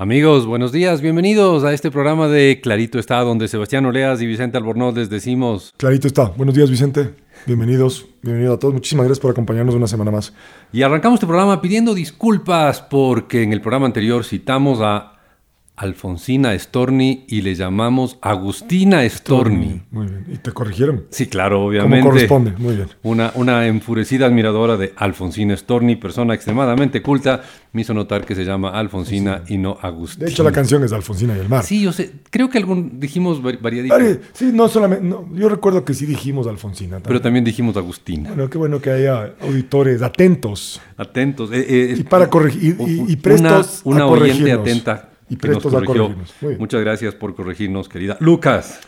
Amigos, buenos días, bienvenidos a este programa de Clarito está, donde Sebastián Oleas y Vicente Albornoz les decimos... Clarito está. Buenos días, Vicente. Bienvenidos, bienvenido a todos. Muchísimas gracias por acompañarnos una semana más. Y arrancamos este programa pidiendo disculpas porque en el programa anterior citamos a Alfonsina Storni y le llamamos Agustina Storni. Muy bien. ¿Y te corrigieron? Sí, claro, obviamente. Como corresponde, muy bien. Una, una enfurecida admiradora de Alfonsina Storni, persona extremadamente culta, me hizo notar que se llama Alfonsina y no Agustina. De hecho, la canción es Alfonsina y el mar. Sí, yo sé, creo que algún dijimos vari- variadito, sí, no solamente. no, yo recuerdo que sí dijimos Alfonsina. pero También. también dijimos Agustina. Bueno, qué bueno que haya auditores atentos Atentos. eh, eh, y para corregir y, y- y prestos una, una a oyente corregirnos. atenta y prestos a corregirnos. Muchas gracias por corregirnos, querida Lucas.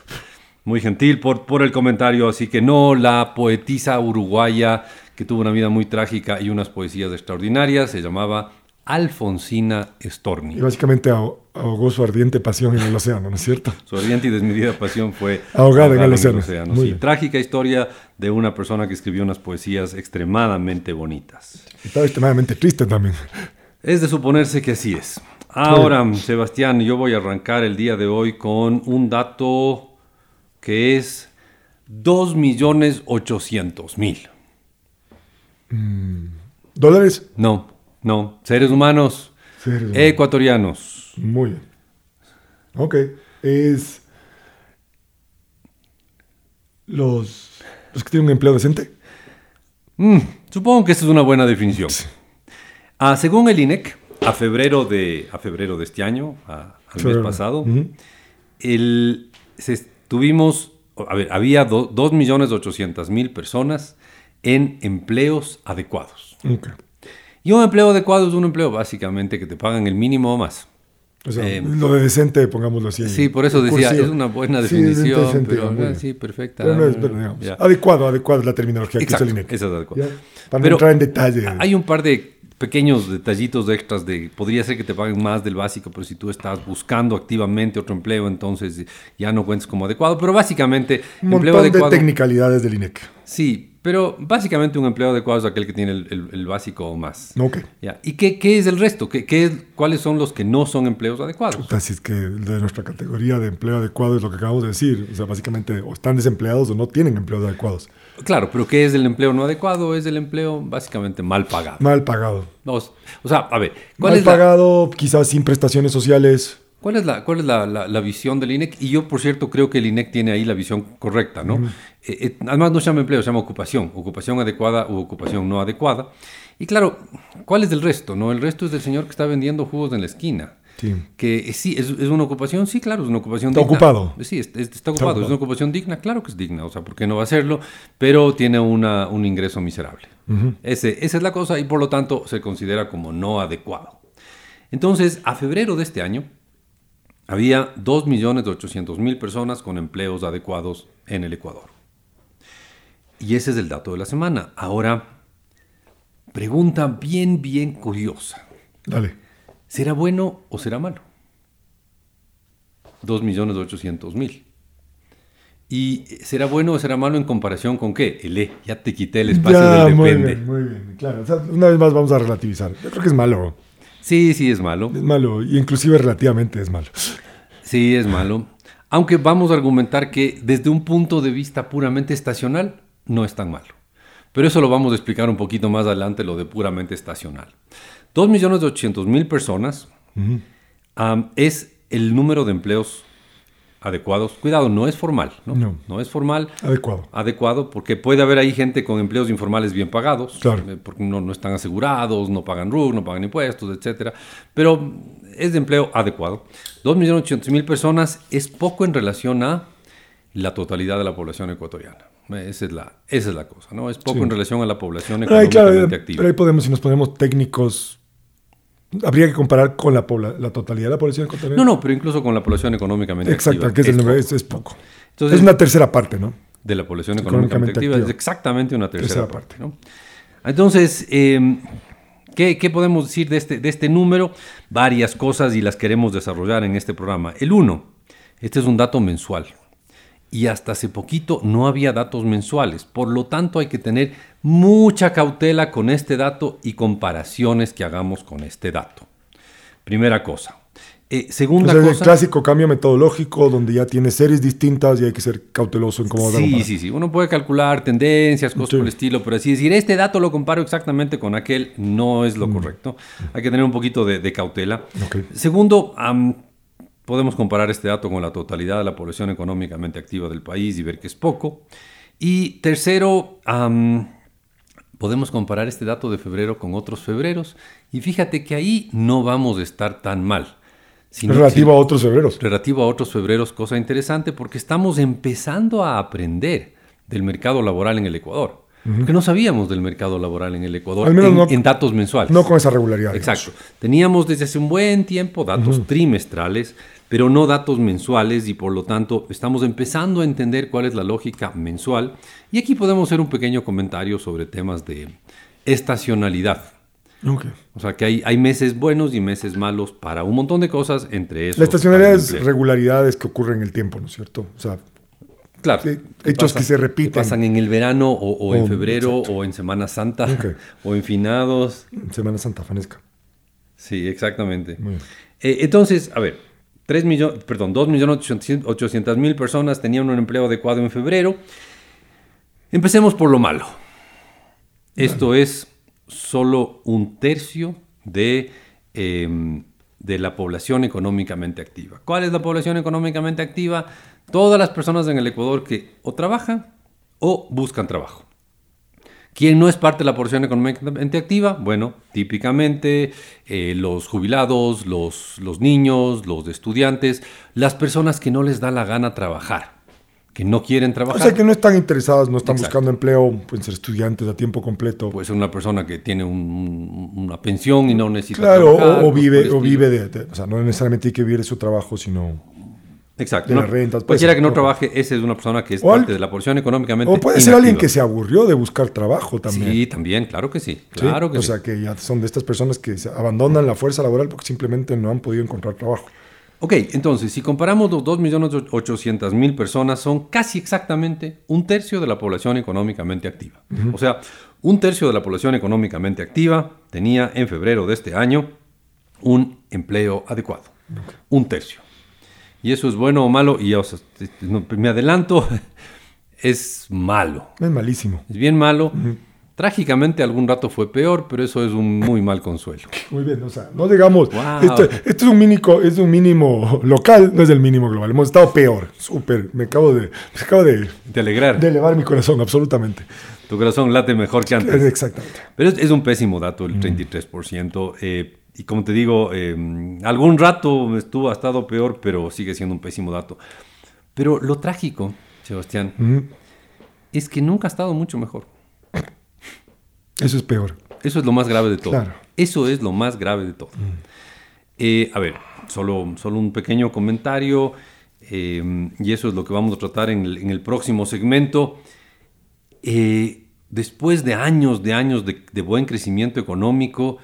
Muy gentil por, por el comentario. Así que no, la poetisa uruguaya que tuvo una vida muy trágica y unas poesías extraordinarias se llamaba Alfonsina Storni. Y básicamente ahog- ahogó su ardiente pasión en el océano, ¿no es cierto? Su ardiente y desmedida pasión fue Ahogada en el océano. Muy sí. bien. Trágica historia de una persona que escribió unas poesías extremadamente bonitas. Estaba extremadamente triste también. Es de suponerse que así es. Ahora, Sebastián, yo voy a arrancar el día de hoy con un dato que es 2.800.000. ¿Dólares? No, no, seres humanos Seres humanos. ecuatorianos. Muy bien. Ok. Es. Los. Los que tienen un empleo decente. Mm, supongo que esa es una buena definición. Ah, según el INEC, a febrero de, a febrero de este año, a- al mes pasado, el, se- tuvimos, a ver, había do- 2.800.000 personas en empleos adecuados. Ok. Y un empleo adecuado es un empleo básicamente que te pagan el mínimo o más. O sea, Eh, lo de decente, pongámoslo así. Sí, por eso decía, es una buena Sí, definición, decente, pero ah, sí, perfecta. Pero no es, pero, digamos, Ya. adecuado, adecuado es la terminología que Exacto, usa el INEC. esa es adecuada. Ya, Para no entrar en detalle. Hay un par de pequeños detallitos extras de podría ser que te paguen más del básico, pero si tú estás buscando activamente otro empleo, entonces ya no cuentes como adecuado. Pero básicamente, un empleo montón de adecuado. technicalidades del INEC. Sí, pero básicamente un empleo adecuado es aquel que tiene el, el- el básico o más. Ok. Ya. ¿Y qué, qué es el resto? ¿Qué, qué es- ¿Cuáles son los que no son empleos adecuados? Así es que de nuestra categoría de empleo adecuado es lo que acabamos de decir. O sea, básicamente o están desempleados o no tienen empleos adecuados. Claro, pero ¿qué es el empleo no adecuado? Es el empleo básicamente mal pagado. Mal pagado. O, o sea, a ver, ¿cuál Mal es la, pagado, quizás sin prestaciones sociales. ¿Cuál es, la, cuál es la, la- la visión del INEC? Y yo, por cierto, creo que el INEC tiene ahí la visión correcta, ¿no? Eh, eh, además, no se llama empleo, se llama ocupación. Ocupación adecuada u ocupación no adecuada. Y claro, ¿cuál es el resto? no? El resto es del señor que está vendiendo jugos en la esquina. Sí. Que eh, sí, es, es una ocupación, sí, claro, es una ocupación Está digna. ocupado. Sí, es- es- está ocupado. ocupado. ¿Es una ocupación digna? Claro que es digna, o sea, ¿por qué no va a hacerlo? Pero tiene una, un ingreso miserable. Ese, esa es la cosa y por lo tanto se considera como no adecuado. Entonces, a febrero de este año, había 2.800.000 personas con empleos adecuados en el Ecuador. Y ese es el dato de la semana. Ahora, pregunta bien, bien curiosa. Dale. ¿Será bueno o será malo? 2.800.000. ¿Y será bueno o será malo en comparación con qué? El E, ya te quité el espacio Ya, del muy depende. bien, muy bien. Claro, o sea, una vez más vamos a relativizar. Yo creo que es malo. Sí, sí es malo. Es malo. Y inclusive relativamente es malo. Sí es malo. Aunque vamos a argumentar que desde un punto de vista puramente estacional no es tan malo. Pero eso lo vamos a explicar un poquito más adelante, lo de puramente estacional. 2.800.000 personas am, es el número de empleos adecuados. Cuidado, no es formal, ¿no? No. es formal. Adecuado. Adecuado, porque puede haber ahí gente con empleos informales bien pagados, Claro. eh, porque no, no están asegurados, no pagan RUC, no pagan impuestos, etcétera. Pero es de empleo adecuado. 2.800.000 personas es poco en relación a la totalidad de la población ecuatoriana. Esa es la, esa es la cosa, ¿no? Es poco Sí. en relación a la población Pero ahí, claro, económicamente eh, activa. pero ahí podemos, si nos ponemos técnicos, habría que comparar con la, la totalidad de la población ecuatoriana. No, no, pero incluso con la población económicamente Exacto, activa. que es, es es, poco. Entonces- es una tercera parte, ¿no? de la población económicamente, activa activa. es exactamente una tercera, Tercera parte. ¿no? Entonces, eh, ¿qué, qué podemos decir de este, de este número? Varias cosas y las queremos desarrollar en este programa. El uno, este es un dato mensual. Y hasta hace poquito no había datos mensuales. Por lo tanto, hay que tener mucha cautela con este dato y comparaciones que hagamos con este dato. Primera cosa. Eh, segunda cosa. el clásico cambio metodológico donde ya tienes series distintas y hay que ser cauteloso en cómo Sí, sí, sí. Uno puede calcular tendencias, cosas Sí. por el estilo, pero así decir, este dato lo comparo exactamente con aquel, no es lo correcto. Hay que tener un poquito de, de cautela. Mm. Segundo, podemos comparar este dato con la totalidad de la población económicamente activa del país y ver que es poco. Y tercero, am, podemos comparar este dato de febrero con otros febreros. Y fíjate que ahí no vamos a estar tan mal. Si no- relativo a otros febreros. relativo a otros febreros, cosa interesante porque estamos empezando a aprender del mercado laboral en el Ecuador. Porque no sabíamos del mercado laboral en el Ecuador Al menos en, no- en datos mensuales. No con esa regularidad. digamos. Exacto. Teníamos desde hace un buen tiempo datos trimestrales, pero no datos mensuales y por lo tanto estamos empezando a entender cuál es la lógica mensual. Y aquí podemos hacer un pequeño comentario sobre temas de estacionalidad. Ok. O sea que hay, hay meses buenos y meses malos para un montón de cosas, entre esos. La estacionalidad es regularidades que ocurren en el tiempo, ¿no es cierto? O sea, Claro. Sí, hechos que se repiten. pasan en el verano o, o en Oh, febrero o en Semana Santa o en finados. Semana Santa Fanesca. Sí, exactamente. Eh, entonces, a ver, 3 millones, perdón, 2.800.000 personas tenían un empleo adecuado en febrero. Empecemos por lo malo. Esto es solo un tercio de, eh, de la población económicamente activa. ¿Cuál es la población económicamente activa? Todas las personas en el Ecuador que o trabajan o buscan trabajo. ¿Quién no es parte de la porción económicamente activa? Bueno, típicamente eh, los jubilados, los, los niños, los estudiantes, las personas que no les da la gana trabajar, que no quieren O trabajar. sea, que no están interesadas, no están Exacto. buscando empleo, pueden ser estudiantes a tiempo completo. Puede ser una persona que tiene un- una pensión y no necesita claro, trabajar. o, o vive, o vive de, de- O sea, no necesariamente hay que vivir de su trabajo, sino. Exacto. de ¿no? las rentas, Cualquiera que no trabaje, ese es una persona que es al- parte de la porción económicamente O puede ser alguien que se aburrió de buscar trabajo también. Sí, también, claro que sí. ¿sí? Claro que o sí. sea, que ya son de estas personas que abandonan la fuerza laboral porque simplemente no han podido encontrar trabajo. Ok, entonces, si comparamos los 2.800.000 personas, son casi exactamente un tercio de la población económicamente activa. O sea, un tercio de la población económicamente activa tenía en febrero de este año un empleo adecuado. Un tercio. Y eso es bueno o malo, y ya, o sea, me adelanto, es malo. Es malísimo. Es bien malo. Trágicamente algún rato fue peor, pero eso es un muy mal consuelo. Muy bien, o sea, no digamos, Wow. esto, esto es un mínimo, es un mínimo local, no es el mínimo global. Hemos estado peor, súper. Me acabo de, me acabo de, De alegrar. de elevar mi corazón, absolutamente. Tu corazón late mejor que antes. Exactamente. Pero es, es un pésimo dato Mm. el 33%. eh, y como te digo, eh, algún rato estuvo, ha estado peor, pero sigue siendo un pésimo dato. Pero lo trágico, Sebastián, es que nunca ha estado mucho mejor. Eso es peor. Eso es lo más grave de todo. Claro. Eso es lo más grave de todo. Eh, a ver, solo, solo un pequeño comentario, eh, y eso es lo que vamos a tratar en el, en el próximo segmento. Eh, después de años, de años de, de buen crecimiento económico,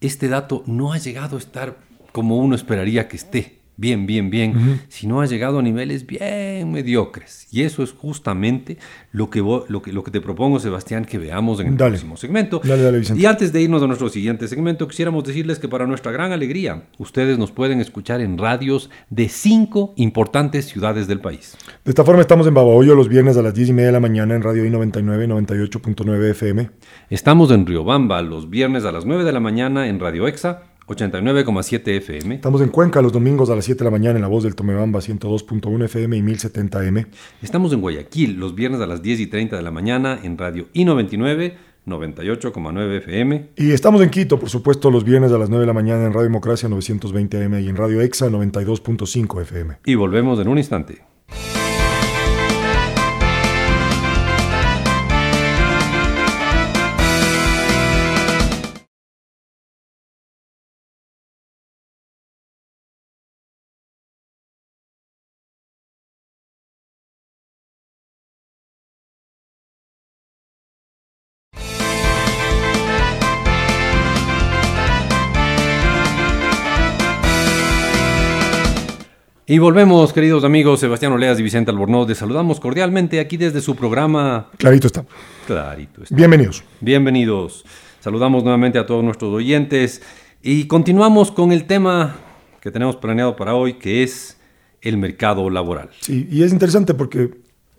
este dato no ha llegado a estar como uno esperaría que esté. Bien, bien, bien, sino ha llegado a niveles bien mediocres. Y eso es justamente lo que, lo que, lo que te propongo, Sebastián, que veamos en el Dale. próximo segmento. Dale, dale, Vicente. Y antes de irnos a nuestro siguiente segmento, quisiéramos decirles que para nuestra gran alegría, ustedes nos pueden escuchar en radios de cinco importantes ciudades del país. De esta forma estamos en Babahoyo los viernes a las 10 y media de la mañana en Radio I99, 98.9 FM. Estamos en Riobamba los viernes a las 9 de la mañana en Radio Exa 89,7 FM. Estamos en Cuenca los domingos a las 7 de la mañana en La Voz del Tomebamba 102.1 FM y 1070M. Estamos en Guayaquil los viernes a las 10 y 30 de la mañana en Radio I99 98,9 FM. Y estamos en Quito, por supuesto, los viernes a las 9 de la mañana en Radio Democracia 920 AM y en Radio Exa 92.5 FM. Y volvemos en un instante. Y volvemos, queridos amigos, Sebastián Oleas y Vicente Albornoz. Les saludamos cordialmente aquí desde su programa Clarito está. Clarito. está. Bienvenidos. Bienvenidos. Saludamos nuevamente a todos nuestros oyentes y continuamos con el tema que tenemos planeado para hoy, que es el mercado laboral. Sí, y es interesante porque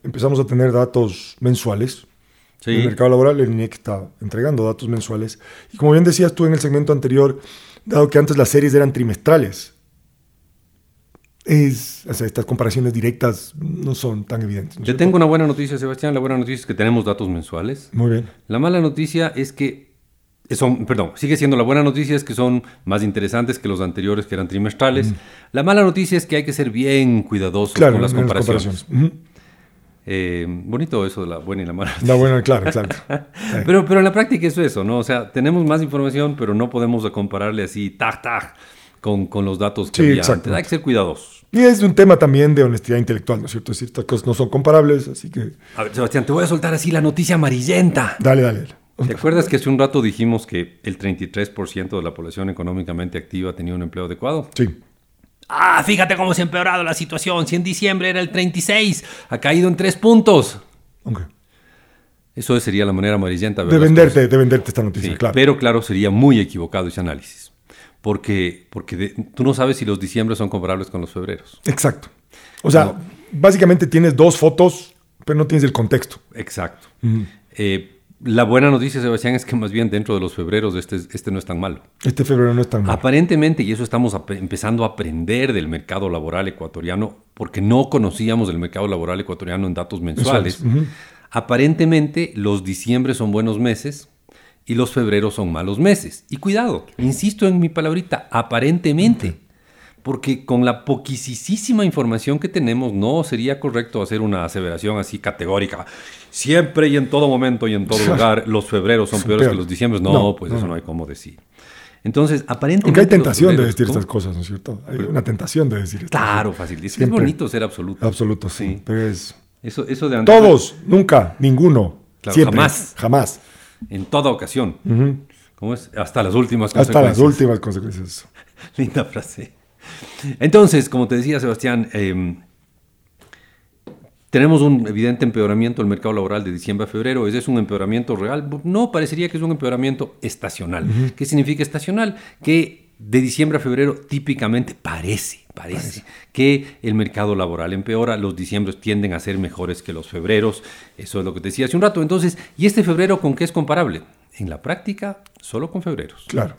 empezamos a tener datos mensuales. Sí. El mercado laboral, el INEC está entregando datos mensuales. Y como bien decías tú en el segmento anterior, dado que antes las series eran trimestrales, es, o sea, estas comparaciones directas no son tan evidentes. ¿no cierto? tengo una buena noticia, Sebastián. La buena noticia es que tenemos datos mensuales. Muy bien. La mala noticia es que son, perdón, sigue siendo la buena noticia es que son más interesantes que los anteriores que eran trimestrales. La mala noticia es que hay que ser bien cuidadosos Claro, con las en comparaciones. Ujú. Eh, bonito eso de la buena y la mala. No, bueno, claro. Sí. Pero, pero en la práctica es eso, ¿no? O sea, tenemos más información, pero no podemos compararle así, tac, tac, con, con los datos que Sí, había antes. Hay que ser cuidadosos. Y es un tema también de honestidad intelectual, ¿no es cierto? Es decir, estas cosas no son comparables, así que A ver, Sebastián, te voy a soltar así la noticia amarillenta. dale, dale. dale. ¿Te acuerdas que hace un rato dijimos que el 33% de la población económicamente activa tenía un empleo adecuado? Sí. Ah, fíjate cómo se ha empeorado la situación. Si en diciembre era el 36, ha caído en 3 puntos. Ok. Eso sería la manera amarillenta. De venderte, de venderte esta noticia, Sí, claro. Pero claro, sería muy equivocado ese análisis. Porque, porque de- tú no sabes si los diciembres son comparables con los febreros. Exacto. O sea, básicamente tienes dos fotos, pero no tienes el contexto. Exacto. Eh, la buena noticia, Sebastián, es que más bien dentro de los febreros este, este no es tan malo. Este febrero no es tan malo. Aparentemente, y eso estamos empezando a aprender del mercado laboral ecuatoriano, porque no conocíamos el mercado laboral ecuatoriano en datos mensuales. Aparentemente, los diciembre son buenos meses y los febreros son malos meses. Y cuidado, insisto en mi palabrita, aparentemente. Porque con la poquisísima información que tenemos, no sería correcto hacer una aseveración así categórica. Siempre y en todo momento y en todo lugar, los febreros son Son peores que los diciembres. No, No, pues no, eso no. hay cómo decir. Entonces, aparentemente. Aunque hay tentación de decir ¿cómo? estas cosas, ¿no es cierto? Hay una tentación de decir esto. Claro, fácil. Es, Siempre. bonito ser absoluto. Absoluto, sí. Sí. Pero es. Eso, eso de Todos, nunca, ninguno. Claro, siempre. jamás. Jamás. En toda ocasión. ¿Cómo es? Hasta las últimas Hasta las consecuencias. últimas consecuencias. Linda frase. Entonces, como te decía Sebastián, eh, tenemos un evidente empeoramiento del mercado laboral de diciembre a febrero. ¿Ese es un empeoramiento real? No, parecería que es un empeoramiento estacional. ¿Qué significa estacional? Que de diciembre a febrero típicamente parece, parece, que el mercado laboral empeora. Los diciembres tienden a ser mejores que los febreros. Eso es lo que te decía hace un rato. Entonces, ¿y este febrero con qué es comparable? En la práctica, solo con febreros. Claro.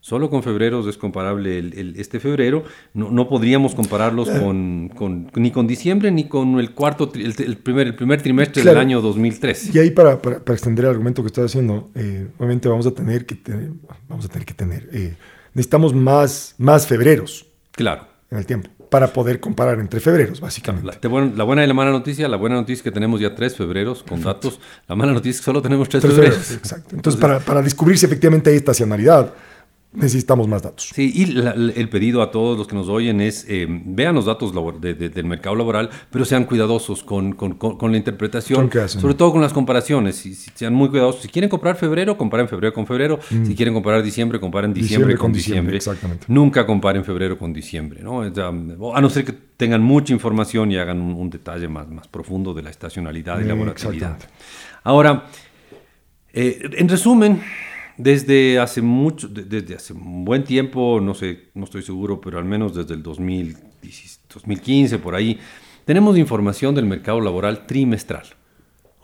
Solo con febreros es comparable el- el- este febrero. No, no podríamos compararlos Eh. con, con- ni con diciembre ni con el cuarto, el, el primer, el primer trimestre Claro. del año 2013. Y ahí para, para, para extender el argumento que estás haciendo, eh, obviamente vamos a tener que tener, vamos a tener que tener, eh, necesitamos más, más febreros Claro. En el tiempo para poder comparar entre febreros, básicamente. La, buena y la mala noticia, la buena noticia es que tenemos ya tres febreros con datos. La mala noticia es que solo tenemos tres Tres febreros. febreros, exacto. Entonces, para, para descubrir si efectivamente hay estacionalidad, necesitamos más datos. Sí, y la- la- el pedido a todos los que nos oyen es, eh, vean los datos labor- de- de- del mercado laboral, pero sean cuidadosos con, con- con- con la interpretación, ¿Con qué hacen? sobre todo con las comparaciones. Si- sean muy cuidadosos. Si quieren comprar febrero, comparen febrero con febrero. Si quieren comparar diciembre, comparen diciembre, Mm. Diciembre con diciembre. diciembre, exactamente. Nunca comparen febrero con diciembre, ¿no? A no ser que tengan mucha información y hagan un, un detalle más, más profundo de la estacionalidad y la Mm, volatilidad. Ahora, eh, en resumen, desde hace mucho, de- desde hace un buen tiempo, no sé, no estoy seguro, pero al menos desde el 2010 2015 por ahí, tenemos información del mercado laboral trimestral.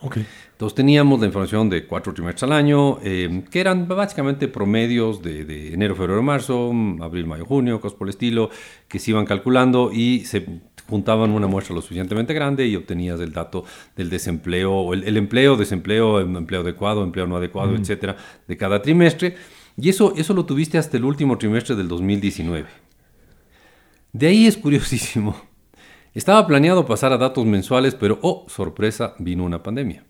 Ok. Entonces teníamos la información de cuatro trimestres al año, eh, que eran básicamente promedios de, de enero, febrero, marzo, abril, mayo, junio, cosas por el estilo, que se iban calculando y se juntaban una muestra lo suficientemente grande y obtenías el dato del desempleo, o el, el empleo, desempleo, em- empleo adecuado, empleo no adecuado, etcétera, de cada trimestre. Y eso, eso lo tuviste hasta el último trimestre del 2019. De ahí es curiosísimo. Estaba planeado pasar a datos mensuales, pero, oh, sorpresa, vino una pandemia.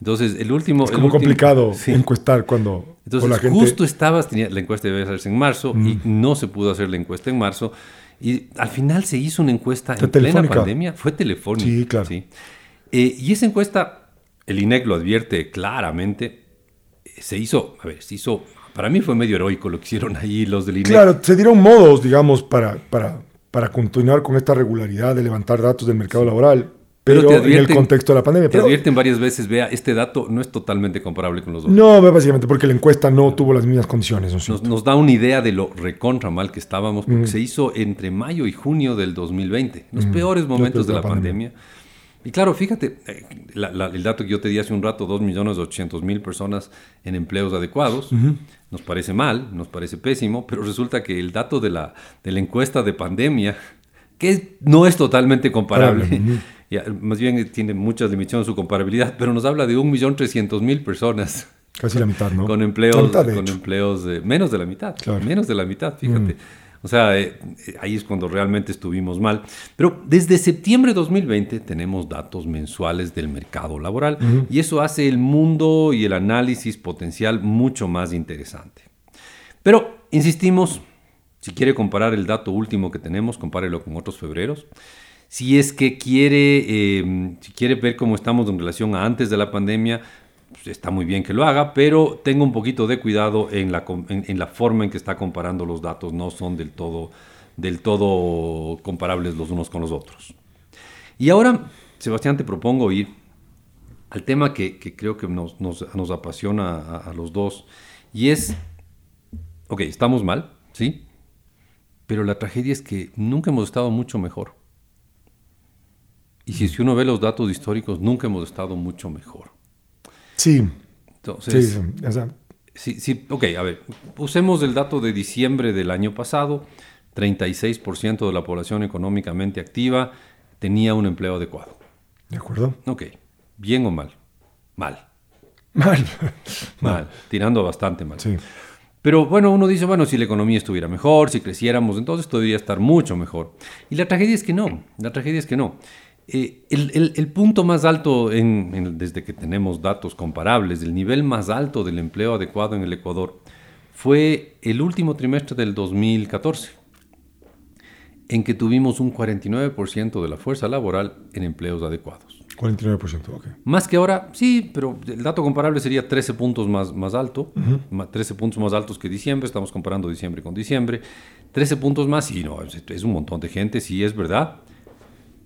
Entonces, el último... Es como último- complicado Sí. encuestar cuando Entonces, o la gente... justo estabas, tenía, la encuesta debe hacerse en marzo y no se pudo hacer la encuesta en marzo. Y al final se hizo una encuesta en plena pandemia. Fue telefónica. Sí, claro. Eh, y esa encuesta, el INEC lo advierte claramente, eh, se hizo, a ver, se hizo, para mí fue medio heroico lo que hicieron ahí los del INEC. Claro, se dieron modos, digamos, para, para, para continuar con esta regularidad de levantar datos del mercado laboral, pero, te advierten, en el contexto de la pandemia. Te advierten varias veces, vea, este dato no es totalmente comparable con los otros. No, básicamente porque la encuesta no tuvo las mismas condiciones. nos, da una idea de lo recontra mal que estábamos, porque se hizo entre mayo y junio del 2020, los peores momentos de la, pandemia. Y claro, fíjate, eh, el dato que yo te di hace un rato, 2.800.000 personas en empleos adecuados, nos parece mal, nos parece pésimo, pero resulta que el dato de la, de la encuesta de pandemia, que no es totalmente comparable, más bien tiene muchas limitaciones su comparabilidad, pero nos habla de 1.300.000 personas. Casi la mitad, ¿no? Con empleos, con empleos de, menos de la mitad, menos de la mitad, fíjate. O sea, eh, eh, ahí es cuando realmente estuvimos mal. Pero desde septiembre de 2020 tenemos datos mensuales del mercado laboral y eso hace el mundo y el análisis potencial mucho más interesante. Pero, insistimos, si quiere comparar el dato último que tenemos, compárelo con otros febreros. Si es que quiere, em, quiere ver cómo estamos en relación a antes de la pandemia, pues, está muy bien que lo haga, pero tenga un poquito de cuidado en la, en, la, forma en que está comparando los datos, no son del todo, del todo comparables los unos con los otros. Y ahora, Sebastián, te propongo ir al tema que, creo que nos, nos, apasiona a, a, los dos, y es, ok, estamos mal, ¿sí? Pero la tragedia es que nunca hemos estado mucho mejor. Y si, si uno ve los datos históricos, nunca hemos estado mucho mejor. Sí. Entonces, sí, sí, ok, a ver, usemos el dato de diciembre del año pasado, 36% de la población económicamente activa tenía un empleo adecuado. ¿De acuerdo? Ok, ¿bien o mal? Mal. Mal. mal, tirando bastante mal. Sí. Pero bueno, uno dice, bueno, si la economía estuviera mejor, si creciéramos, entonces podría estar mucho mejor. Y la tragedia es que no, la tragedia es que no. Eh, el, punto más alto, desde que tenemos datos comparables, el nivel más alto del empleo adecuado en el Ecuador, fue el último trimestre del 2014, en que tuvimos un 49% de la fuerza laboral en empleos adecuados. 49%, ok. Más que ahora, sí, pero el dato comparable sería 13 puntos más, más alto, 13 puntos más altos que diciembre, estamos comparando diciembre con diciembre, 13 puntos más, y no, es un montón de gente, sí es verdad,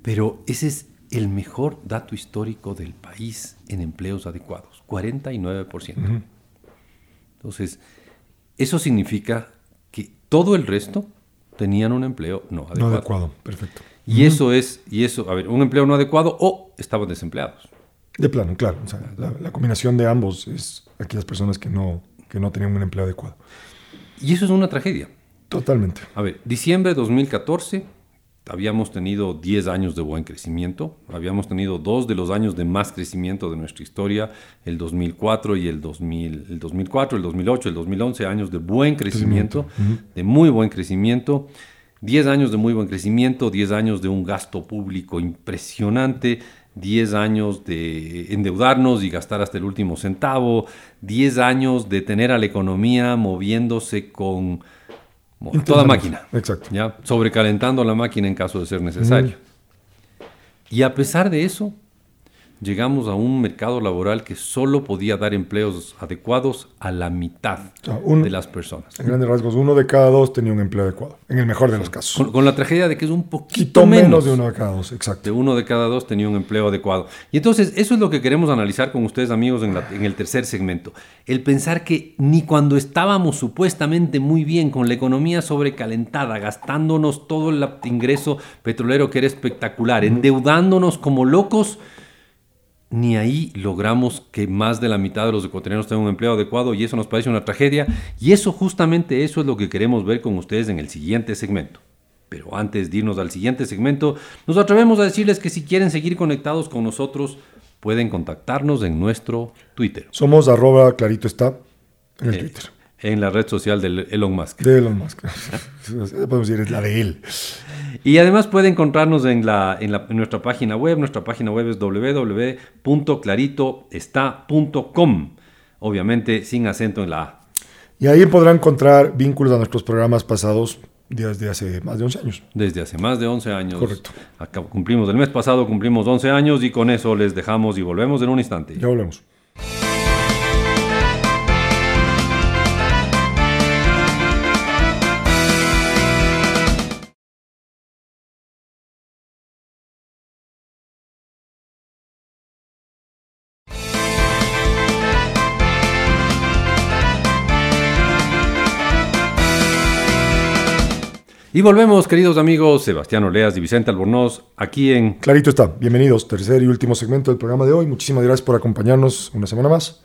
pero ese es el mejor dato histórico del país en empleos adecuados, 49%. Entonces, eso significa que todo el resto tenían un empleo no adecuado. No adecuado, perfecto. Y eso es, y eso, a ver, un empleo no adecuado o estaban desempleados. De plano, claro. O sea, la, combinación de ambos es aquellas personas que no, que no tenían un empleo adecuado. Y eso es una tragedia. Totalmente. A ver, diciembre de 2014 habíamos tenido 10 años de buen crecimiento, habíamos tenido dos de los años de más crecimiento de nuestra historia, el 2004 y el, 2000, el 2004, el 2008, el 2011, años de buen crecimiento, de muy buen crecimiento, 10 años de muy buen crecimiento, 10 años de un gasto público impresionante, 10 años de endeudarnos y gastar hasta el último centavo, 10 años de tener a la economía moviéndose con toda máquina. Exacto. ¿ya? Sobrecalentando la máquina en caso de ser necesario. Y a pesar de eso, llegamos a un mercado laboral que solo podía dar empleos adecuados a la mitad de las personas. En grandes rasgos, uno de cada dos tenía un empleo adecuado, en el mejor de los casos. Con, la tragedia de que es un poquito menos, de uno de cada dos, exacto. De uno de cada dos tenía un empleo adecuado. Y entonces, eso es lo que queremos analizar con ustedes, amigos, en, en el tercer segmento. El pensar que ni cuando estábamos supuestamente muy bien con la economía sobrecalentada, gastándonos todo el ingreso petrolero que era espectacular, endeudándonos como locos, ni ahí logramos que más de la mitad de los ecuatorianos tengan un empleo adecuado y eso nos parece una tragedia. Y eso justamente eso es lo que queremos ver con ustedes en el siguiente segmento. Pero antes de irnos al siguiente segmento, nos atrevemos a decirles que si quieren seguir conectados con nosotros, pueden contactarnos en nuestro Twitter. Somos arroba clarito está en el eh, Twitter. En la red social de Elon Musk. De Elon Musk. Podemos decir, es la de él. Y además puede encontrarnos en, la, en, nuestra página web. Nuestra página web es www.claritoestá.com. Obviamente sin acento en la A. Y ahí podrán encontrar vínculos a nuestros programas pasados desde hace más de 11 años. Desde hace más de 11 años. Correcto. cumplimos el mes pasado, cumplimos 11 años y con eso les dejamos y volvemos en un instante. Ya volvemos. Y volvemos, queridos amigos, Sebastián Oleas y Vicente Albornoz, aquí en... Clarito está, bienvenidos, tercer y último segmento del programa de hoy. Muchísimas gracias por acompañarnos una semana más.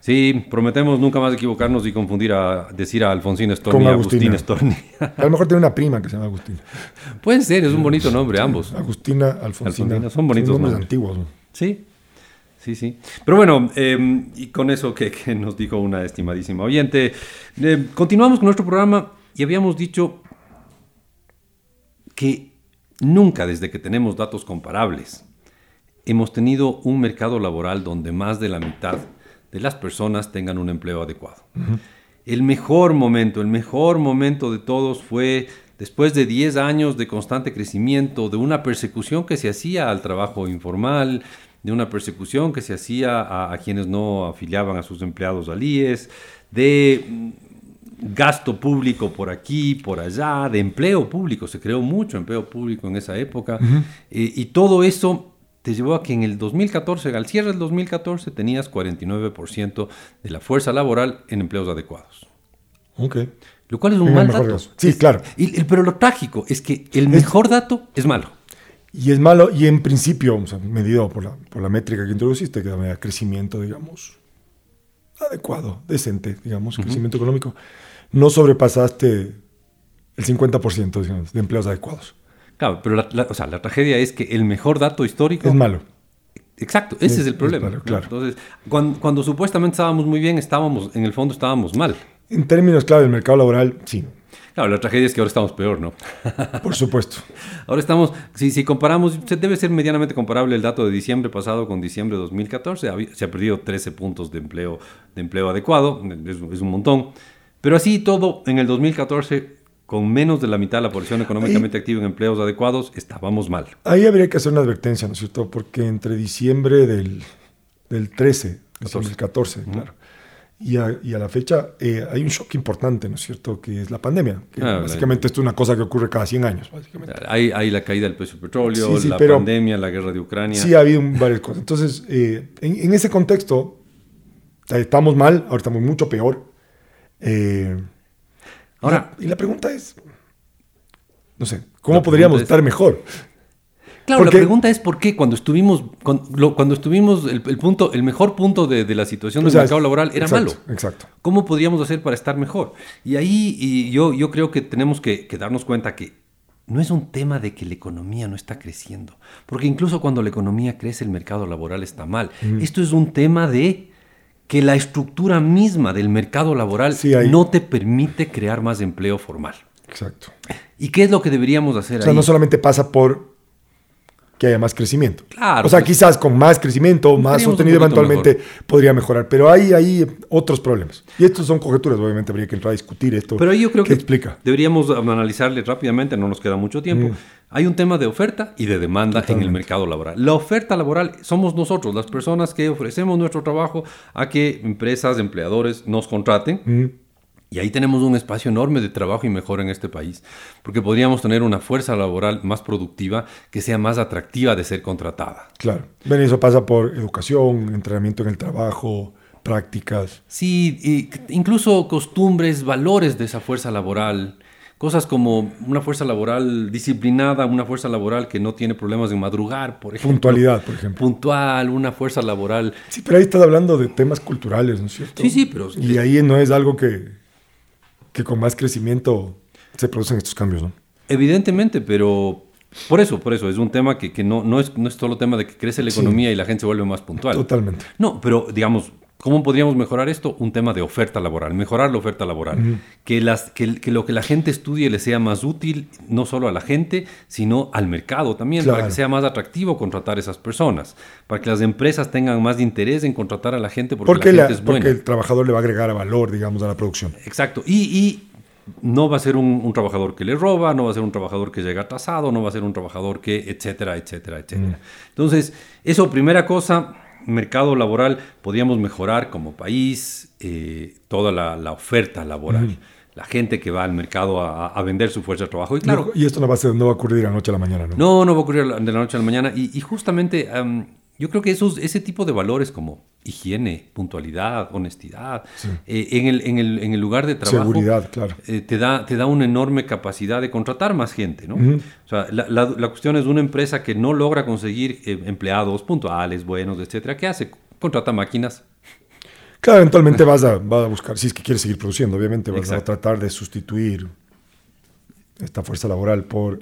Sí, prometemos nunca más equivocarnos y confundir a decir a Alfonsín Storni y Agustín Storni. A lo mejor tiene una prima que se llama Agustín. Puede ser, es un bonito nombre, ambos. Agustina, Alfonsina. son bonitos nombres antiguos. Sí, Sí, sí. Pero bueno, em, y con eso que, nos dijo una estimadísima oyente, eh, continuamos con nuestro programa y habíamos dicho que nunca desde que tenemos datos comparables hemos tenido un mercado laboral donde más de la mitad de las personas tengan un empleo adecuado. El mejor momento, el mejor momento de todos fue después de 10 años de constante crecimiento, de una persecución que se hacía al trabajo informal, de una persecución que se hacía a, a quienes no afiliaban a sus empleados al IES, de gasto público por aquí, por allá, de empleo público, se creó mucho empleo público en esa época, eh, y todo eso te llevó a que en el 2014, al cierre del 2014, tenías 49% de la fuerza laboral en empleos adecuados. Ok. Lo cual es un mal dato. Sí, claro. Y, pero lo trágico es que el mejor dato es malo. Y es malo, y en principio, medido por la, por la métrica que introduciste, que da crecimiento, digamos, adecuado, decente, digamos, crecimiento económico no sobrepasaste el 50% de empleos adecuados. Claro, pero la, o sea, la tragedia es que el mejor dato histórico... Es malo. Exacto, ese es, el problema. claro. Entonces, cuando, supuestamente estábamos muy bien, estábamos, en el fondo estábamos mal. En términos, claro, del mercado laboral, sí. Claro, la tragedia es que ahora estamos peor, ¿no? Por supuesto. Ahora estamos, si, si comparamos, debe ser medianamente comparable el dato de diciembre pasado con diciembre de 2014. Se ha perdido 13 puntos de empleo, de empleo adecuado, es, es un montón. Pero así todo, en el 2014, con menos de la mitad de la población económicamente activa en empleos adecuados, estábamos mal. Ahí habría que hacer una advertencia, ¿no es cierto? Porque entre diciembre del, del 13, 2014, claro, y a, y a, la fecha eh, hay un shock importante, ¿no es cierto? Que es la pandemia. Ah, básicamente esto es una cosa que ocurre cada 100 años, básicamente. Hay, hay la caída del precio del petróleo, la pandemia, la guerra de Ucrania. Sí, ha habido varias cosas. Entonces, eh, en, en, ese contexto, estamos mal, ahora estamos mucho peor. Eh, Ahora, y la, pregunta es, no sé, ¿cómo podríamos estar mejor? Claro, la pregunta es por qué cuando estuvimos, cuando, estuvimos, el, punto, el mejor punto de, la situación del mercado laboral era malo. Exacto. ¿Cómo podríamos hacer para estar mejor? Y ahí y yo, yo creo que tenemos que, darnos cuenta que no es un tema de que la economía no está creciendo, porque incluso cuando la economía crece el mercado laboral está mal. Esto es un tema de que la estructura misma del mercado laboral no te permite crear más empleo formal. Exacto. ¿Y qué es lo que deberíamos hacer? O sea, no solamente pasa por que haya más crecimiento. Claro. O sea, pues, quizás con más crecimiento, más sostenido eventualmente podría mejorar. Pero hay, hay otros problemas. Y estos son conjeturas, obviamente habría que entrar a discutir esto. Pero ahí yo creo que explica? deberíamos analizarle rápidamente, no nos queda mucho tiempo. Mm. Hay un tema de oferta y de demanda en el mercado laboral. La oferta laboral somos nosotros, las personas que ofrecemos nuestro trabajo a que empresas, empleadores nos contraten. Y ahí tenemos un espacio enorme de trabajo y mejora en este país, porque podríamos tener una fuerza laboral más productiva que sea más atractiva de ser contratada. Claro. Bueno, eso pasa por educación, entrenamiento en el trabajo, prácticas. Sí, incluso costumbres, valores de esa fuerza laboral. Cosas como una fuerza laboral disciplinada, una fuerza laboral que no tiene problemas de madrugar, por ejemplo. Puntualidad, por ejemplo. Puntual, una fuerza laboral. Sí, pero ahí estás hablando de temas culturales, ¿no es cierto? Sí, sí, pero... Y ahí no es algo que, que con más crecimiento se producen estos cambios, ¿no? Evidentemente, pero por eso, por eso, es un tema que, que no, no, es, no es solo tema de que crece la economía y la gente se vuelve más puntual. Totalmente. No, pero digamos, ¿Cómo podríamos mejorar esto? Un tema de oferta laboral, mejorar la oferta laboral. que, las, que, lo que la gente estudie le sea más útil, no solo a la gente, sino al mercado también, para que sea más atractivo contratar a esas personas, para que las empresas tengan más interés en contratar a la gente porque, la gente es buena. Porque el trabajador le va a agregar valor, digamos, a la producción. Exacto. Y, no va a ser un, un, trabajador que le roba, no va a ser un trabajador que llega atrasado, no va a ser un trabajador que, etcétera, etcétera, etcétera. Entonces, eso, primera cosa mercado laboral podríamos mejorar como país eh, toda la, oferta laboral. La gente que va al mercado a, vender su fuerza de trabajo. Y, claro, y esto no va, a ser, no va a ocurrir de la noche a la mañana, ¿no? No, no va a ocurrir de la noche a la mañana. Y, justamente yo creo que esos, ese tipo de valores como higiene, puntualidad, honestidad. Eh, en, el, en, el, en, el, lugar de trabajo. Seguridad, claro. Eh, te, da, te da una enorme capacidad de contratar más gente, ¿no? O sea, la, la, cuestión es una empresa que no logra conseguir eh, empleados puntuales, buenos, etcétera. ¿Qué hace? Contrata máquinas. Claro, eventualmente vas a, vas a buscar, si es que quieres seguir produciendo, obviamente, vas a tratar de sustituir esta fuerza laboral por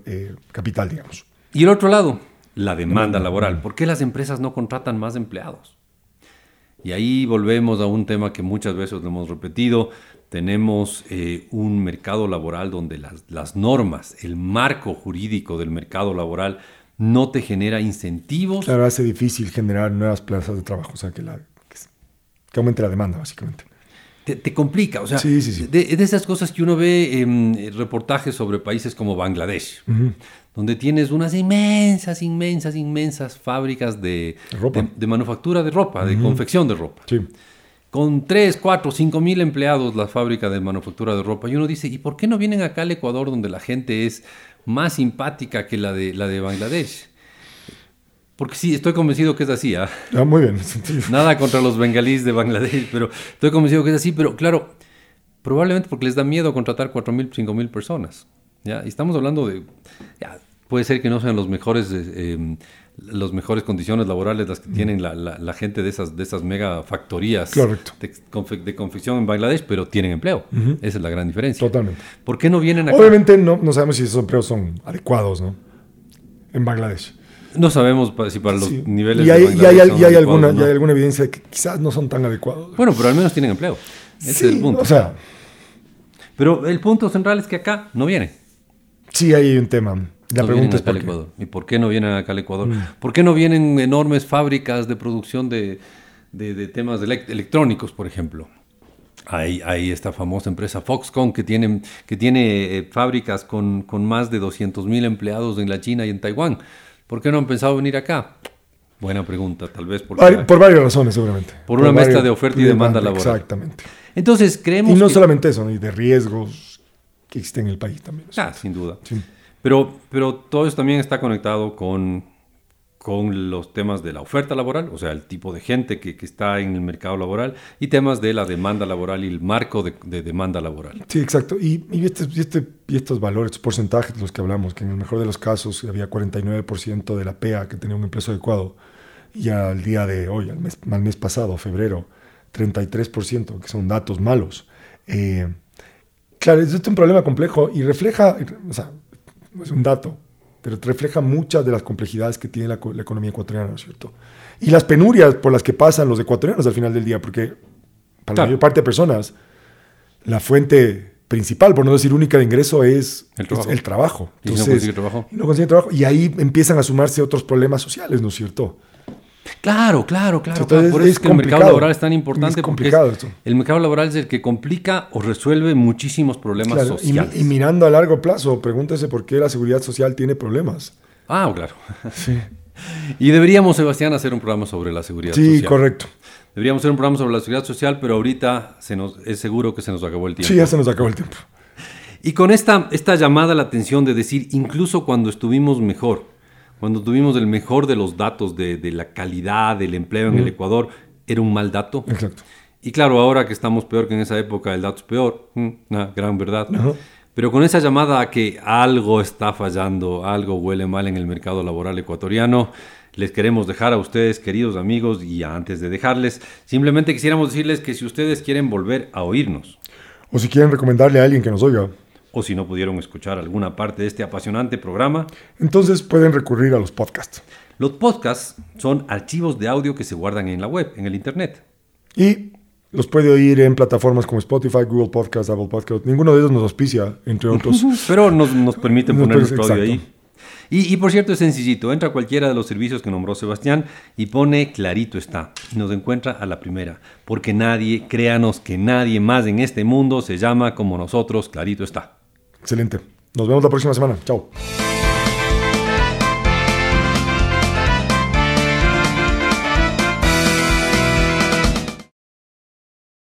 capital, digamos. Y el otro lado, la demanda laboral. ¿Por qué las empresas no contratan más empleados? Y ahí volvemos a un tema que muchas veces lo hemos repetido. Tenemos eh, un mercado laboral donde las, normas, el marco jurídico del mercado laboral no te genera incentivos. Claro, hace difícil generar nuevas plazas de trabajo, o sea, que, la, que, aumente la demanda, básicamente. Te, complica, o sea, sí, sí, sí. De, esas cosas que uno ve en reportajes sobre países como Bangladesh, donde tienes unas inmensas, inmensas, inmensas fábricas de, de, manufactura de ropa, de confección de ropa. Sí. Con 3, 4, 5 mil empleados la fábrica de manufactura de ropa. Y uno dice, ¿y por qué no vienen acá al Ecuador donde la gente es más simpática que la de, la de Bangladesh? Porque sí, estoy convencido que es así. ¿ah? ah muy bien. Nada contra los bengalíes de Bangladesh, pero estoy convencido que es así. Pero claro, probablemente porque les da miedo contratar 4 mil, 5 mil personas. ¿ya? Y estamos hablando de... Ya, puede ser que no sean los mejores, eh, em, las mejores condiciones laborales las que tienen la, la, gente de esas, de esas mega factorías de, confección en Bangladesh, pero tienen empleo. Esa es la gran diferencia. Totalmente. ¿Por qué no vienen acá? Obviamente no, no sabemos si esos empleos son adecuados, ¿no? En Bangladesh. No sabemos si para los niveles y hay, de y hay, y hay alguna, hay alguna evidencia de que quizás no son tan adecuados. Bueno, pero al menos tienen empleo. Ese es el punto. O sea, pero el punto central es que acá no vienen. Sí, hay un tema. La pregunta es por qué. Ecuador. ¿Y por qué no vienen acá al Ecuador? Mm. ¿Por qué no vienen enormes fábricas de producción de, de, temas electrónicos, por ejemplo? Hay, hay, esta famosa empresa Foxconn que tiene, que tiene eh, fábricas con, con, más de 200 mil empleados en la China y en Taiwán. ¿Por qué no han pensado venir acá? Buena pregunta, tal vez porque, por varias razones, seguramente. Por, una mezcla de oferta y demanda, laboral. Exactamente. Entonces, creemos. Y no solamente eso, y de riesgos que existen en el país también. Ah, sin duda. Sí. Pero, pero todo eso también está conectado con, con los temas de la oferta laboral, o sea, el tipo de gente que, que está en el mercado laboral, y temas de la demanda laboral y el marco de, de demanda laboral. Sí, exacto. Y, y, este, y, este, y estos valores, estos porcentajes de los que hablamos, que en el mejor de los casos había 49% de la PEA que tenía un empleo adecuado, y al día de hoy, al mes, al mes pasado, febrero, 33%, que son datos malos. Eh, claro, es un problema complejo y refleja, o sea, es un dato, pero refleja muchas de las complejidades que tiene la, economía ecuatoriana, ¿no es cierto? Y las penurias por las que pasan los ecuatorianos al final del día, porque para la mayor parte de personas, la fuente principal, por no decir única de ingreso, es el trabajo. el trabajo. y no consigue trabajo. Y no consigue trabajo. Y ahí empiezan a sumarse otros problemas sociales, ¿no es cierto? Claro, claro, claro. Por eso es que el mercado laboral es tan importante. Es complicado esto. El mercado laboral es el que complica o resuelve muchísimos problemas sociales. Y, mirando a largo plazo, pregúntese por qué la seguridad social tiene problemas. Ah, claro. Sí. Y deberíamos, Sebastián, hacer un programa sobre la seguridad social. Sí, correcto. Deberíamos hacer un programa sobre la seguridad social, pero ahorita se nos, es seguro que se nos acabó el tiempo. Sí, ya se nos acabó el tiempo. Y con esta, esta llamada a la atención de decir, incluso cuando estuvimos mejor, cuando tuvimos el mejor de los datos de, la calidad del empleo en el Ecuador, era un mal dato. Exacto. Y claro, ahora que estamos peor que en esa época, el dato es peor, mm, una gran verdad. Pero con esa llamada a que algo está fallando, algo huele mal en el mercado laboral ecuatoriano, les queremos dejar a ustedes, queridos amigos, y antes de dejarles, simplemente quisiéramos decirles que si ustedes quieren volver a oírnos, o si quieren recomendarle a alguien que nos oiga, o si no pudieron escuchar alguna parte de este apasionante programa, entonces pueden recurrir a los podcasts. Los podcasts son archivos de audio que se guardan en la web, en el Internet. Y los puede oír en plataformas como Spotify, Google Podcasts, Apple Podcasts. Ninguno de ellos nos auspicia, entre otros. Pero nos, nos permiten poner nuestro audio ahí. Y, y, por cierto, es sencillito. Entra a cualquiera de los servicios que nombró Sebastián y pone clarito está. Y nos encuentra a la primera. Porque nadie, créanos que nadie más en este mundo se llama como nosotros, clarito está. Excelente. Nos vemos la próxima semana. Chao.